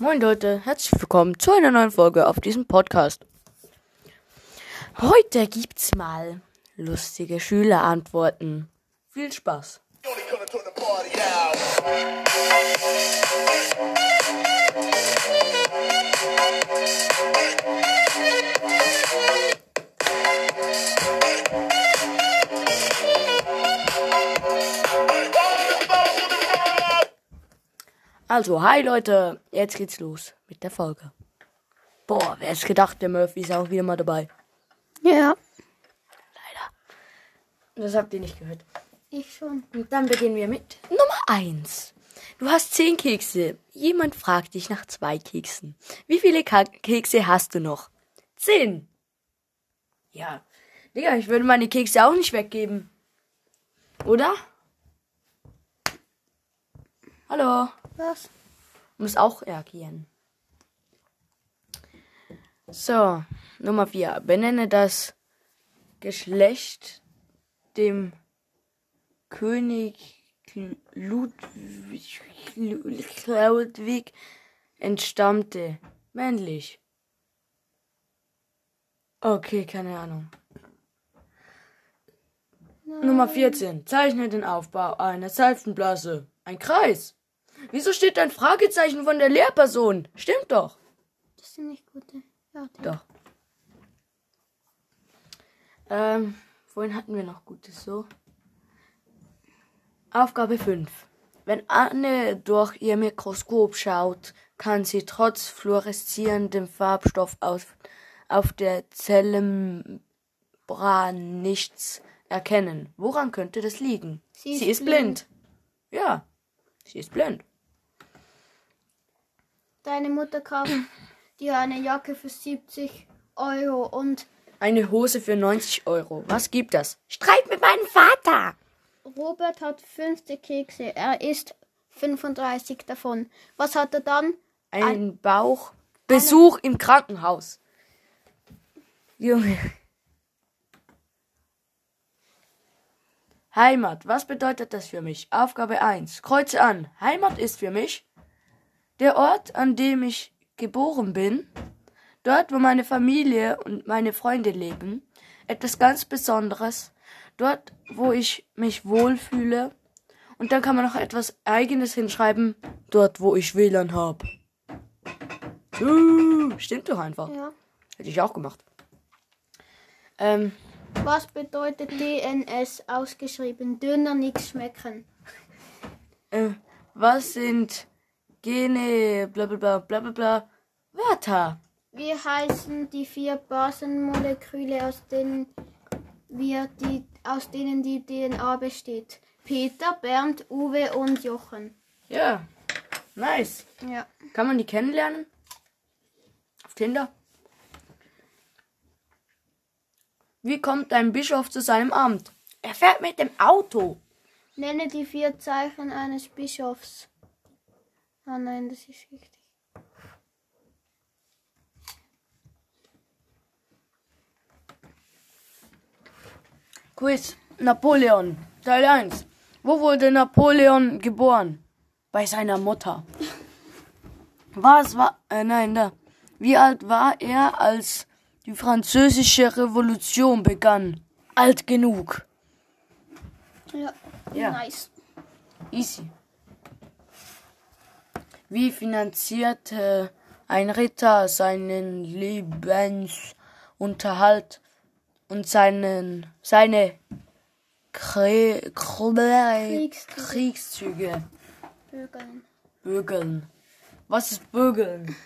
Moin Leute, herzlich willkommen zu einer neuen Folge auf diesem Podcast. Heute gibt's mal lustige Schülerantworten. Viel Spaß. Also, hi Leute, jetzt geht's los mit der Folge. Boah, wer hätte gedacht, der Murphy ist auch wieder mal dabei. Ja, Das habt ihr nicht gehört. ich schon. Und dann beginnen wir mit Nummer 1. Du hast 10 Kekse. Jemand fragt dich nach zwei Keksen. Wie viele Ka Kekse hast du noch? 10. Ja. Digga, ich würde meine Kekse auch nicht weggeben. Oder? Hallo. Was? Muss auch reagieren. So, Nummer 4. Benenne das Geschlecht dem König Ludwig, Ludwig entstammte. Männlich. Okay, keine Ahnung. Nummer 14. Zeichne den Aufbau einer Seifenblase. Ein Kreis. Wieso steht ein Fragezeichen von der Lehrperson? Stimmt doch. Das sind nicht gute Wörter. Doch. Ähm, vorhin hatten wir noch Gutes so. Aufgabe 5. Wenn Anne durch ihr Mikroskop schaut, kann sie trotz fluoreszierendem Farbstoff auf, auf der Zellenbran nichts erkennen. Woran könnte das liegen? Sie ist sie ist blind. Ja, sie ist blind. Deine Mutter kauft dir eine Jacke für 70 Euro und Eine Hose für 90 Euro. Was gibt das? Streit mit meinem Vater. Robert hat 50 Kekse. Er isst 35 davon. Was hat er dann? Ein Bauch. Besuch im Krankenhaus. Junge. Heimat. Was bedeutet das für mich? Aufgabe 1. Kreuze an. Heimat ist für mich der Ort, an dem ich geboren bin. Dort, wo meine Familie und meine Freunde leben. Etwas ganz Besonderes. Dort, wo ich mich wohlfühle. Und dann kann man noch etwas Eigenes hinschreiben. Dort, wo ich WLAN habe. Uh, stimmt doch einfach. Ja. Hätte ich auch gemacht. Ähm, Was bedeutet DNS ausgeschrieben? Dünner nichts schmecken. äh, was sind Gene, bla bla bla bla bla bla, Wörter? Wie heißen die vier Basenmoleküle, aus denen wir die, aus denen die DNA besteht? Peter, Bernd, Uwe und Jochen. Ja, nice. Ja. Kann man die kennenlernen? Auf Tinder? Wie kommt ein Bischof zu seinem Amt? Er fährt mit dem Auto. Nenne die vier Zeichen eines Bischofs. Ah nein, das ist richtig. Quiz. Napoleon. Teil 1. Wo wurde Napoleon geboren? Bei seiner Mutter. Was war. Äh, nein, da. Wie alt war er, als die französische Revolution begann? Alt genug. Ja. Ja. Nice. Easy. Wie finanzierte ein Ritter seinen Lebensunterhalt und seinen, seine Kre Kriegszüge. Kriegszüge? Vögeln. Bügeln. Was ist Bügeln?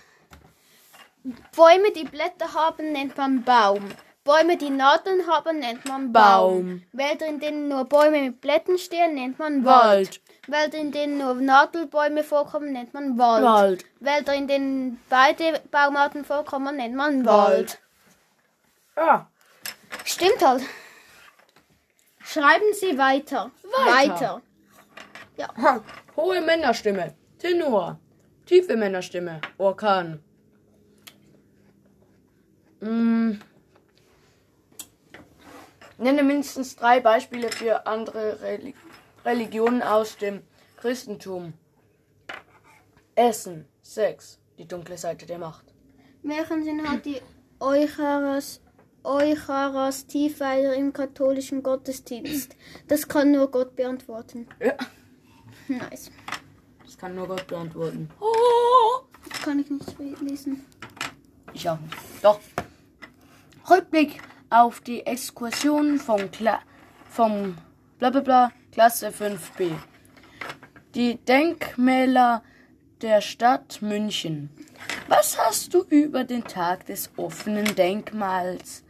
Bäume, die Blätter haben, nennt man Baum. Bäume, die Nadeln haben, nennt man Baum. Baum. Wälder, in denen nur Bäume mit Blättern stehen, nennt man Wald. Wald. Wälder, in denen nur Nadelbäume vorkommen, nennt man Wald. Wald. Wälder, in denen beide Baumarten vorkommen, nennt man Wald. Ja. Stimmt halt. Schreiben Sie weiter. Weiter. Ja. Ha. Hohe Männerstimme. Tenor. Tiefe Männerstimme. Orkan. Mm. Nenne mindestens drei Beispiele für andere Reli Religionen aus dem Christentum. Essen, Sex, Die dunkle Seite der Macht. Welchen Sinn hat die Eucharis, Eucharistiefeier im katholischen Gottesdienst? Das kann nur Gott beantworten. Ja. Nice. Das kann nur Gott beantworten. Oh. Das kann ich nicht lesen. Ich auch nicht. Doch. Rückblick auf die Exkursion vom, Kla vom bla bla bla Klasse 5b. Die Denkmäler der Stadt München. Was hast du über den Tag des offenen Denkmals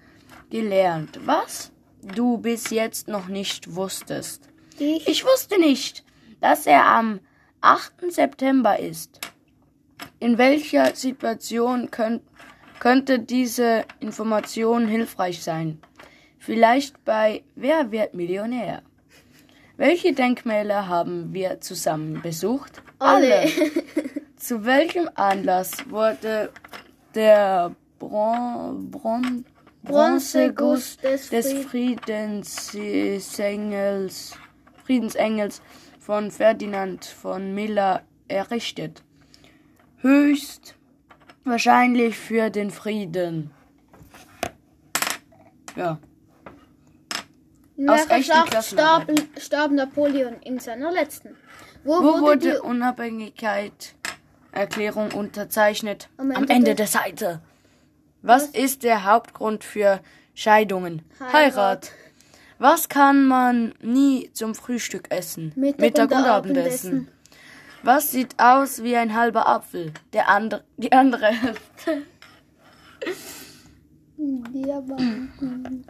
gelernt? Was du bis jetzt noch nicht wusstest? Ich, Ich wusste nicht, dass er am 8. September ist. In welcher Situation könnt, könnte diese Information hilfreich sein? Vielleicht bei Wer wird Millionär? Welche Denkmäler haben wir zusammen besucht? Alle. Zu welchem Anlass wurde der Bron Bron Bronzeguss des des Fried- Friedensengels, Friedensengels von Ferdinand von Miller errichtet? Höchst wahrscheinlich für den Frieden. Ja. in aus echten starb, starb Napoleon in seiner letzten? Wo, Wo wurde, wurde die Unabhängigkeit Erklärung unterzeichnet? Am Am Ende Ende, der- Seite. Was ist der Hauptgrund für Scheidungen? Heirat. Heirat. Was kann man nie zum Frühstück essen? Mittag und und Abendessen. Abendessen. Was sieht aus wie ein halber Apfel? Der andere, die andere Hälfte. Diamanten.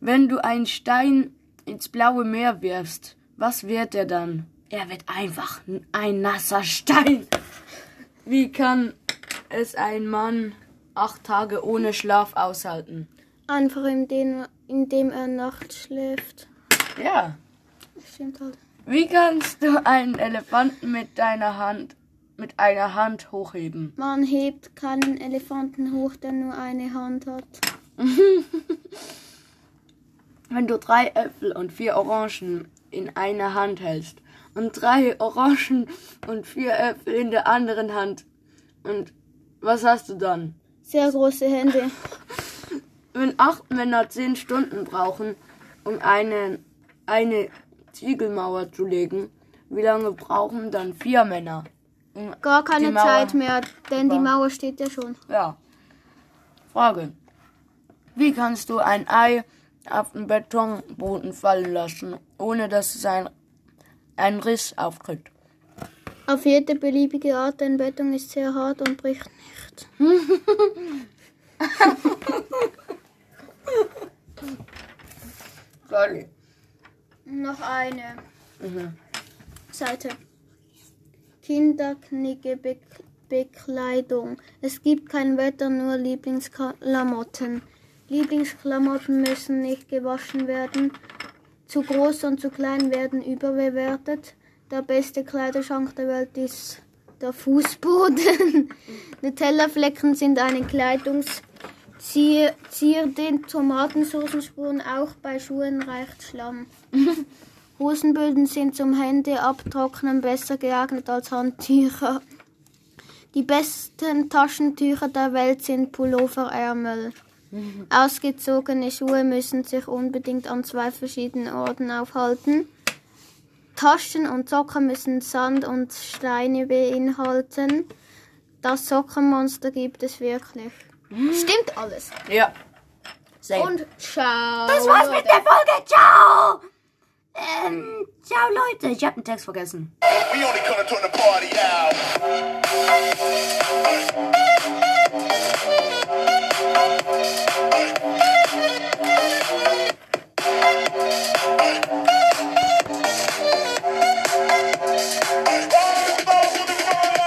Wenn du einen Stein ins blaue Meer wirfst, was wird er dann? Er wird einfach ein nasser Stein. Wie kann es ein Mann acht Tage ohne Schlaf aushalten? Einfach indem, indem er nachts schläft. Ja. Das stimmt halt. Wie kannst du einen Elefanten mit deiner Hand, mit einer Hand hochheben? Man hebt keinen Elefanten hoch, der nur eine Hand hat. Wenn du drei Äpfel und vier Orangen in einer Hand hältst und drei Orangen und vier Äpfel in der anderen Hand und was hast du dann? Sehr große Hände. Wenn acht Männer zehn Stunden brauchen, um eine, eine Ziegelmauer zu legen, wie lange brauchen dann vier Männer? Gar keine die Zeit mehr, denn die Super. Mauer steht ja schon. Ja. Frage. Wie kannst du ein Ei auf den Betonboden fallen lassen, ohne dass es ein, ein Riss auftritt? Auf jede beliebige Art, denn Beton ist sehr hart und bricht nicht. Sorry. Noch eine Mhm. Seite. Kinderknicke Be Bekleidung. Es gibt kein Wetter, nur Lieblingsklamotten. Lieblingsklamotten müssen nicht gewaschen werden. Zu groß und zu klein werden überbewertet. Der beste Kleiderschrank der Welt ist der Fußboden. Nutella-Flecken sind eine Kleidungszier, Zier den Tomatensoßenspuren. Auch bei Schuhen reicht Schlamm. Hosenböden sind zum Hände abtrocknen besser geeignet als Handtücher. Die besten Taschentücher der Welt sind Pulloverärmel. Ausgezogene Schuhe müssen sich unbedingt an zwei verschiedenen Orten aufhalten. Taschen und Socken müssen Sand und Steine beinhalten. Das Sockenmonster gibt es wirklich. Stimmt alles. Ja. Same. Und ciao. Das war's Leute. mit der Folge. Ciao. Ähm, ciao Leute, ich hab den Text vergessen.